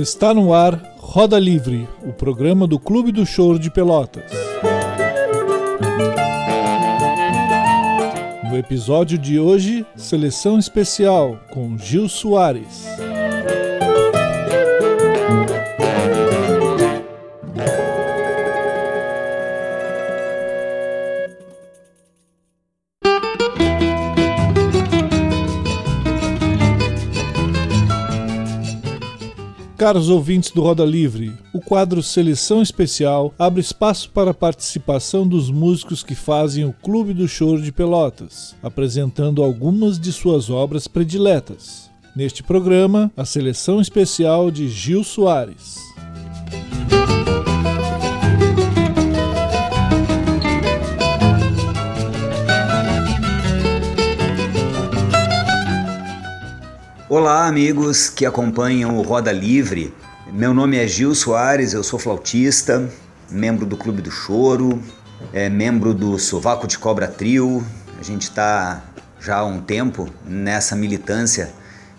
Está no ar Roda Livre, o programa do Clube do Choro de Pelotas. No episódio de hoje, seleção especial com Gil Soares. Caros ouvintes do Roda Livre, o quadro Seleção Especial abre espaço para a participação dos músicos que fazem o Clube do Choro de Pelotas, apresentando algumas de suas obras prediletas. Neste programa, a seleção especial de Gil Soares. Olá, amigos que acompanham o Roda Livre. Meu nome é Gil Soares, eu sou flautista, membro do Clube do Choro, é membro do Sovaco de Cobra Trio. A gente está já há um tempo nessa militância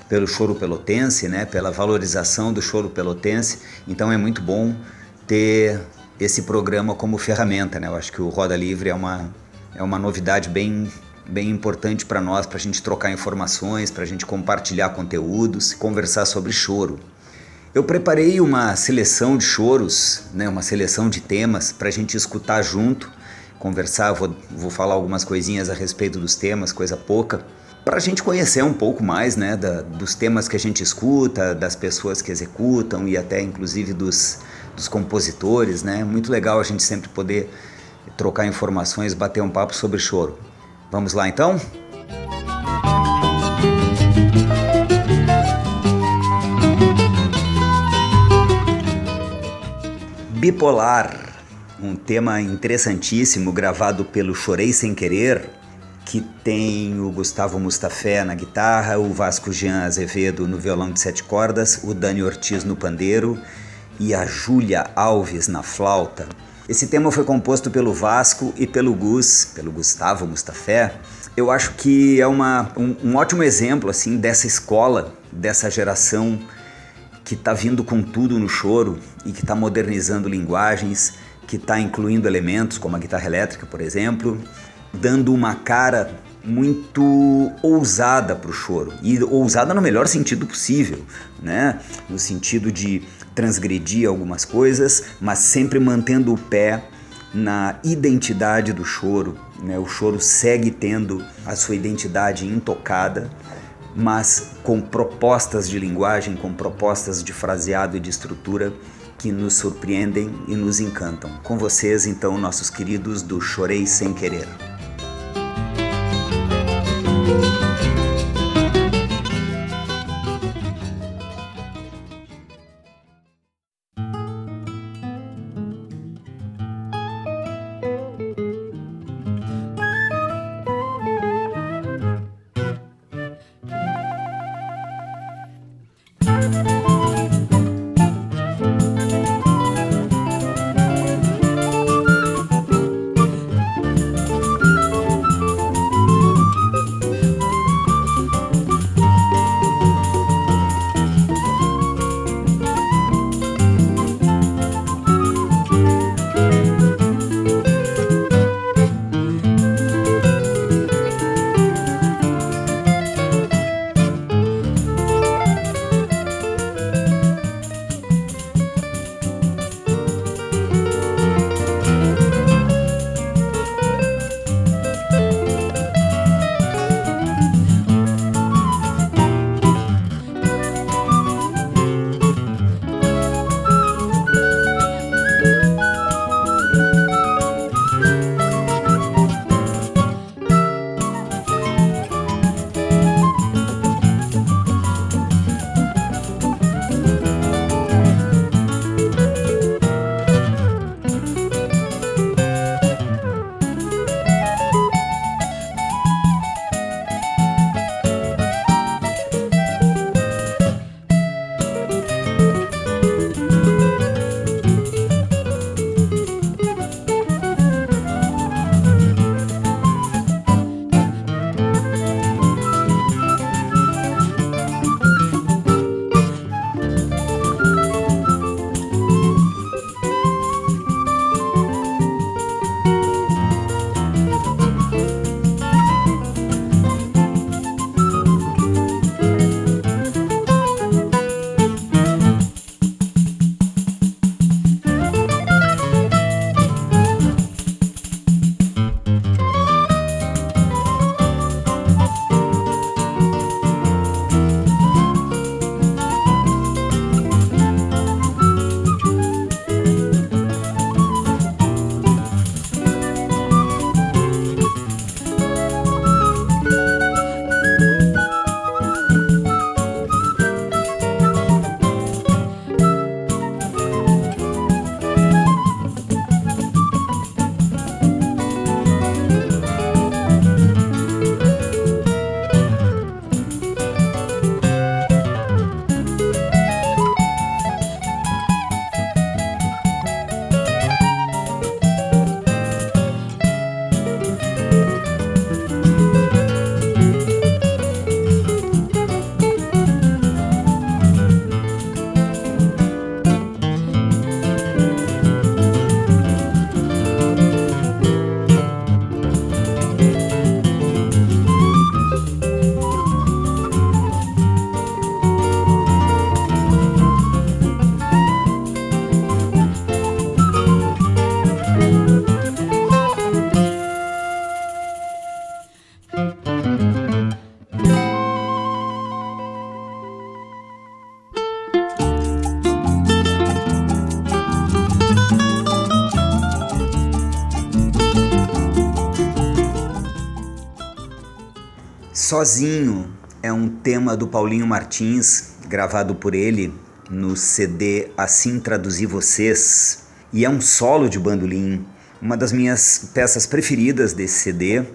pelo choro pelotense, né, pela valorização do choro pelotense. Então é muito bom ter esse programa como ferramenta. Né? Eu acho que o Roda Livre é uma, é uma novidade bem bem importante para nós, para a gente trocar informações, para a gente compartilhar conteúdos, conversar sobre choro. Eu preparei uma seleção de choros, né, uma seleção de temas para a gente escutar junto, conversar. Vou, vou falar algumas coisinhas a respeito dos temas, coisa pouca, para a gente conhecer um pouco mais né, da, dos temas que a gente escuta, das pessoas que executam e até inclusive dos, dos compositores. Né? Muito legal a gente sempre poder trocar informações, bater um papo sobre choro. Vamos lá então? Bipolar, um tema interessantíssimo gravado pelo Chorei Sem Querer, que tem o Gustavo Mustafé na guitarra, o Vasco Jean Azevedo no violão de sete cordas, o Dani Ortiz no pandeiro e a Júlia Alves na flauta. Esse tema foi composto pelo Vasco e pelo Gus, pelo Gustavo Mustafé. Eu acho que é uma, um, um ótimo exemplo assim dessa escola, dessa geração que está vindo com tudo no choro e que está modernizando linguagens, que está incluindo elementos como a guitarra elétrica, por exemplo, dando uma cara muito ousada para o choro e ousada no melhor sentido possível, né? No sentido de transgredir algumas coisas, mas sempre mantendo o pé na identidade do choro. Né? O choro segue tendo a sua identidade intocada, mas com propostas de linguagem, com propostas de fraseado e de estrutura que nos surpreendem e nos encantam. Com vocês, então, nossos queridos do Chorei Sem Querer. Sozinho é um tema do Paulinho Martins, gravado por ele no CD Assim Traduzi Vocês, e é um solo de bandolim, uma das minhas peças preferidas desse CD,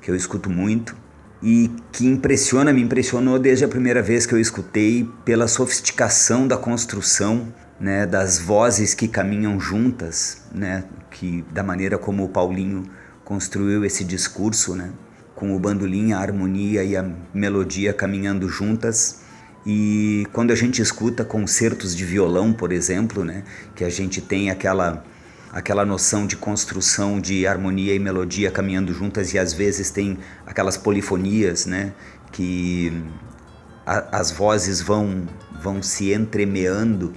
que eu escuto muito e que impressiona, me impressionou desde a primeira vez que eu escutei pela sofisticação da construção, né, das vozes que caminham juntas, né, que da maneira como o Paulinho construiu esse discurso, né? Com o bandolim, a harmonia e a melodia caminhando juntas. E quando a gente escuta concertos de violão, por exemplo, né, que a gente tem aquela aquela noção de construção de harmonia e melodia caminhando juntas e às vezes tem aquelas polifonias, né, que a, as vozes vão vão se entremeando,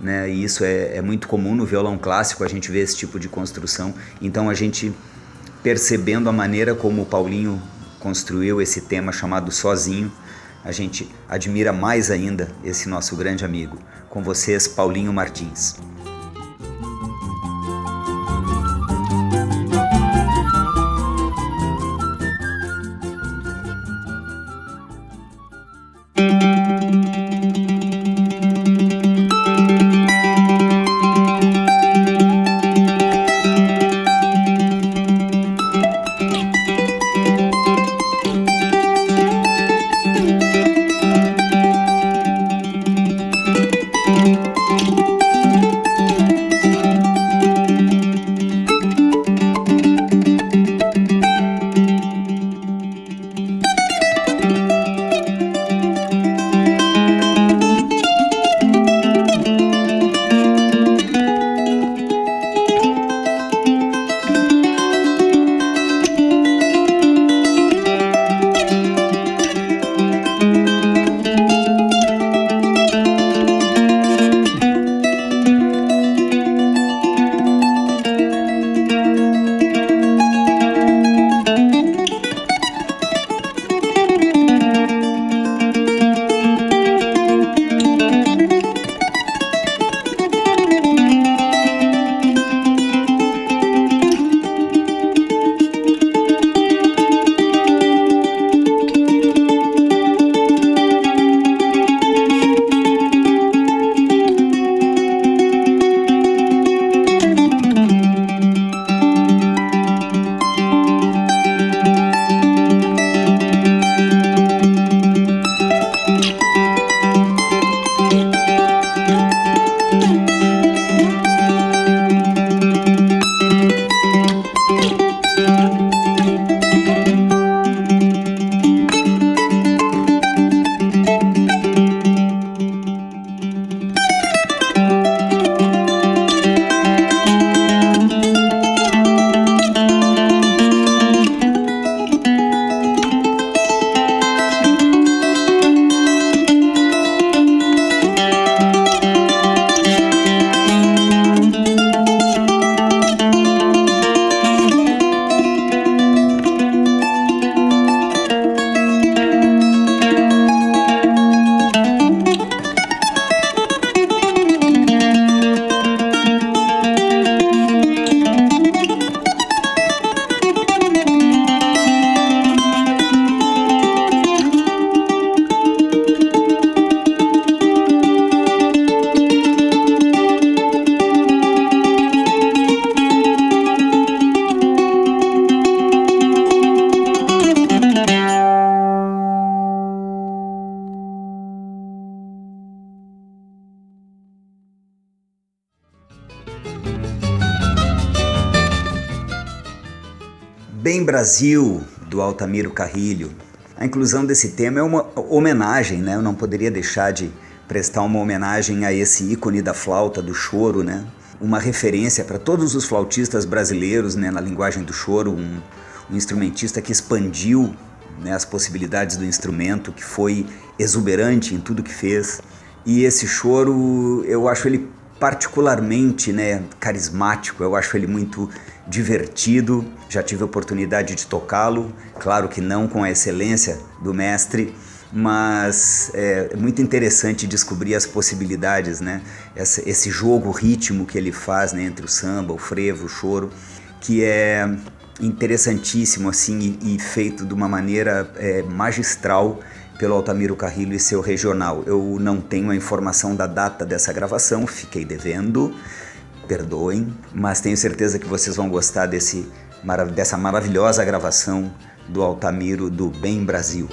né, e isso é, é muito comum no violão clássico a gente vê esse tipo de construção. Então a gente percebendo a maneira como o Paulinho construiu esse tema chamado Sozinho, a gente admira mais ainda esse nosso grande amigo. Com vocês, Paulinho Martins. Bem Brasil, do Altamiro Carrilho. A inclusão desse tema é uma homenagem, né? Eu não poderia deixar de prestar uma homenagem a esse ícone da flauta, do choro, né? Uma referência para todos os flautistas brasileiros, né? Na linguagem do choro, um, um instrumentista que expandiu né, as possibilidades do instrumento, que foi exuberante em tudo que fez. E esse choro, eu acho ele particularmente né, carismático, eu acho ele muito divertido. Já tive a oportunidade de tocá-lo, claro que não com a excelência do mestre, mas é muito interessante descobrir as possibilidades, né? Esse, esse jogo ritmo que ele faz né, entre o samba, o frevo, o choro, que é interessantíssimo assim e, e feito de uma maneira é, magistral pelo Altamiro Carrilho e seu regional. Eu não tenho a informação da data dessa gravação, fiquei devendo, perdoem, mas tenho certeza que vocês vão gostar desse, dessa maravilhosa gravação do Altamiro do Bem Brasil.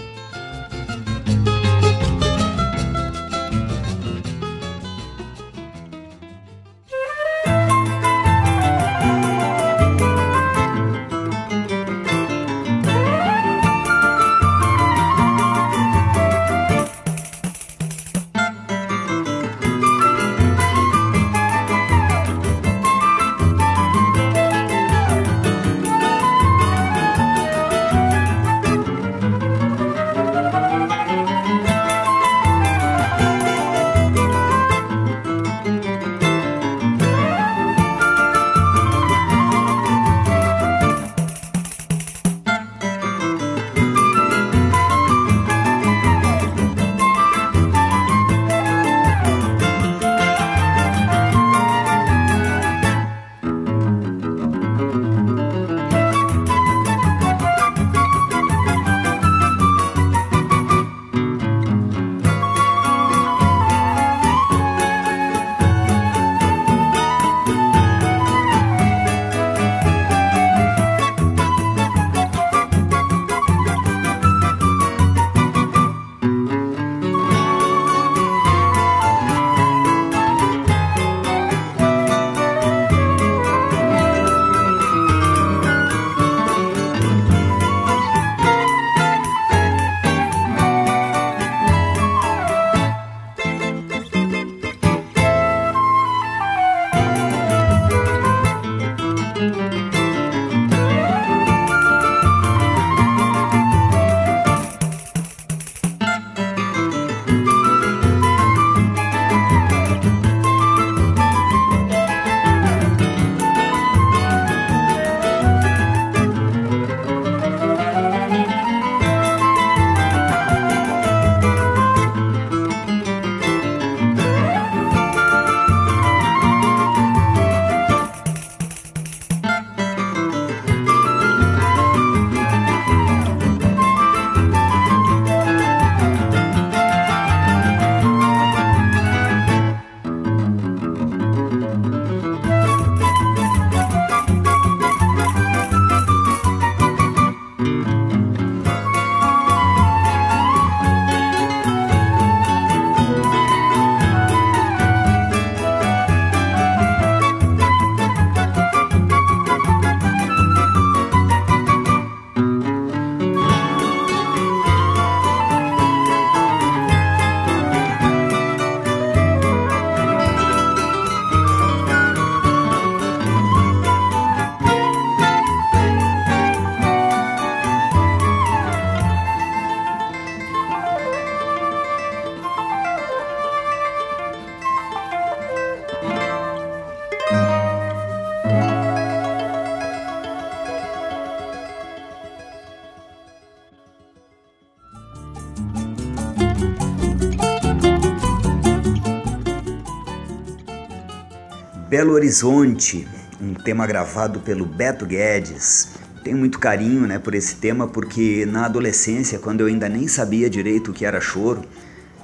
Belo Horizonte, um tema gravado pelo Beto Guedes. Tenho muito carinho né, por esse tema porque na adolescência, quando eu ainda nem sabia direito o que era choro,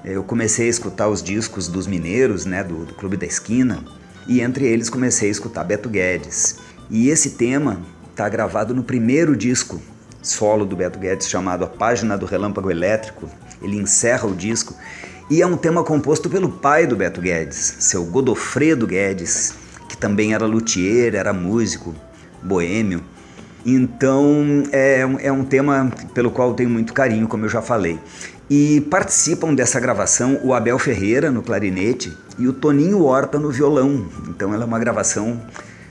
eu comecei a escutar os discos dos mineiros, né, do, do Clube da Esquina, e entre eles comecei a escutar Beto Guedes. E esse tema está gravado no primeiro disco solo do Beto Guedes chamado A Página do Relâmpago Elétrico. Ele encerra o disco e é um tema composto pelo pai do Beto Guedes, seu Godofredo Guedes, também era luthier, era músico, boêmio. Então é, é um tema pelo qual tenho muito carinho, como eu já falei. E participam dessa gravação o Abel Ferreira no clarinete e o Toninho Horta no violão. Então ela é uma gravação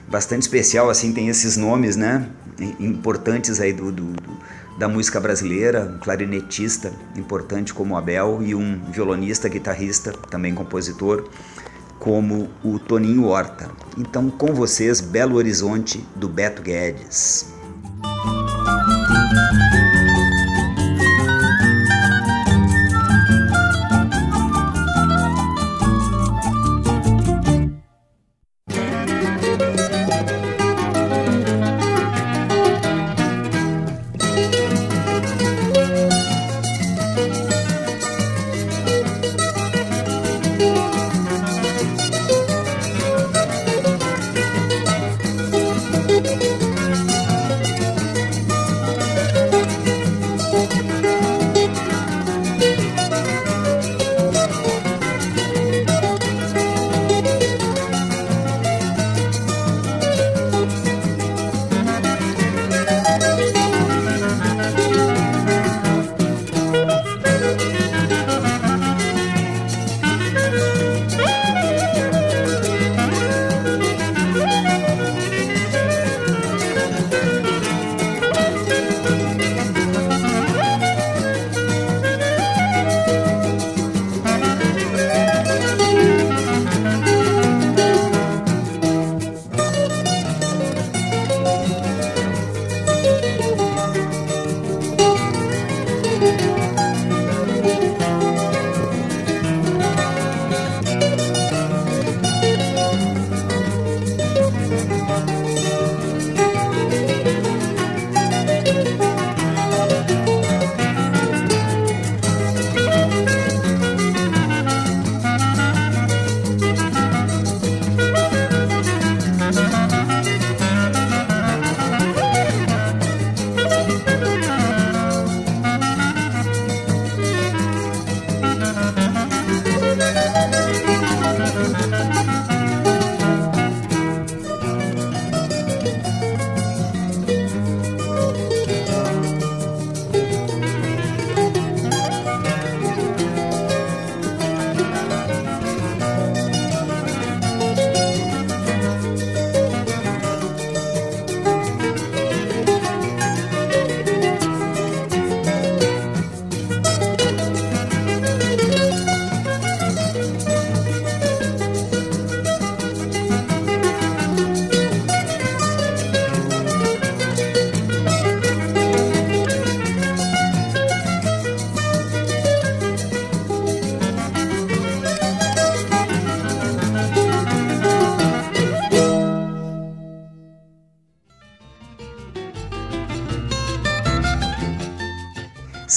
bastante especial, assim, tem esses nomes, né, importantes aí do, do, do da música brasileira, um clarinetista importante como Abel e um violonista, guitarrista, também compositor, como o Toninho Horta. Então, com vocês, Belo Horizonte, do Beto Guedes.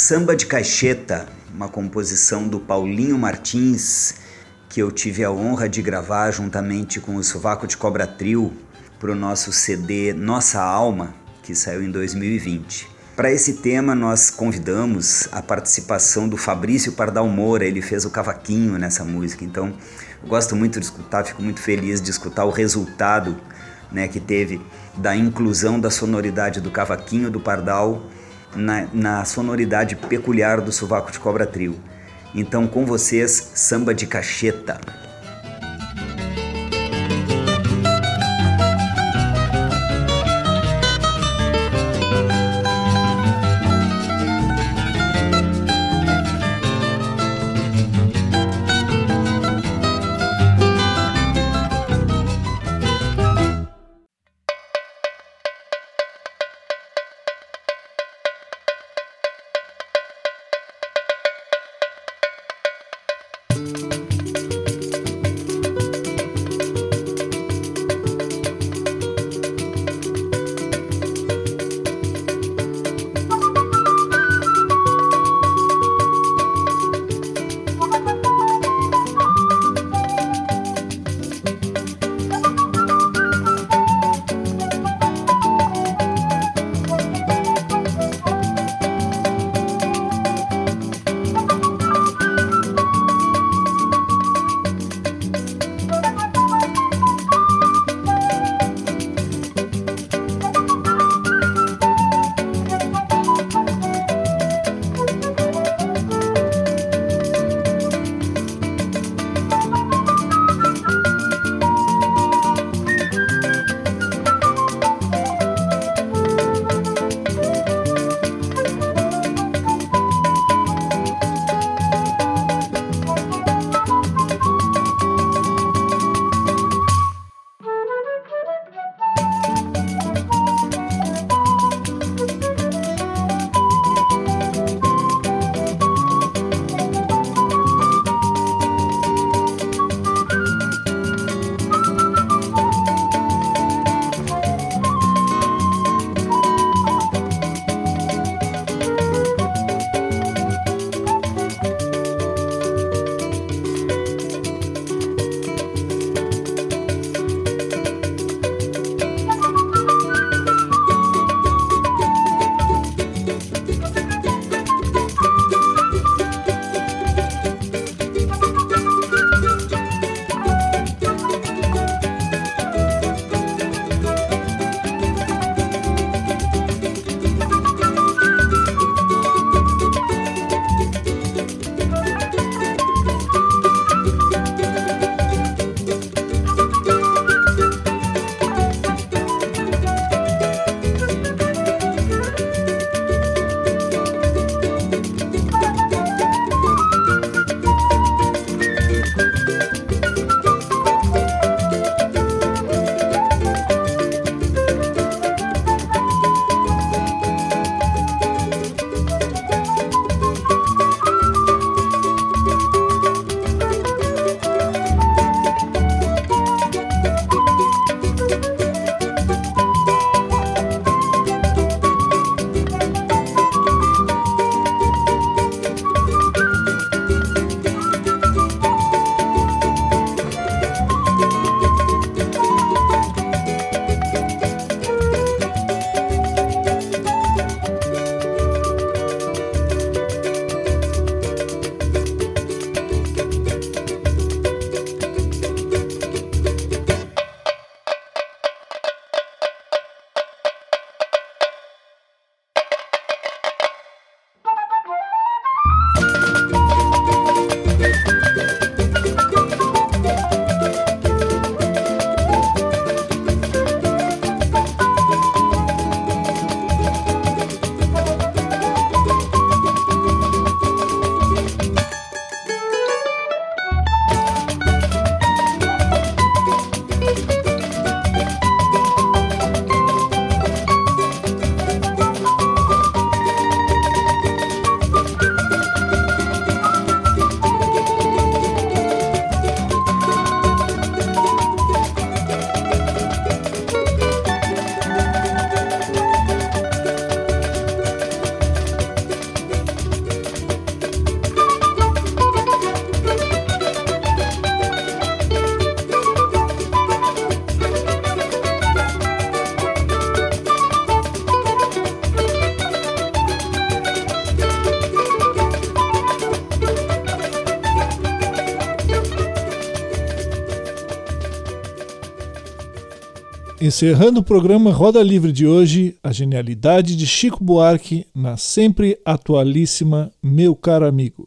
Samba de Caixeta, uma composição do Paulinho Martins, que eu tive a honra de gravar juntamente com o Sovaco de Cobra Trio para o nosso CD Nossa Alma, que saiu em 2020. Para esse tema, nós convidamos a participação do Fabrício Pardal Moura, ele fez o cavaquinho nessa música, então eu gosto muito de escutar, fico muito feliz de escutar o resultado né, que teve da inclusão da sonoridade do cavaquinho do Pardal na, na sonoridade peculiar do sovaco de cobra trio. Então, com vocês, samba de cacheta. you Encerrando o programa Roda Livre de hoje, a genialidade de Chico Buarque na sempre atualíssima Meu Caro Amigo.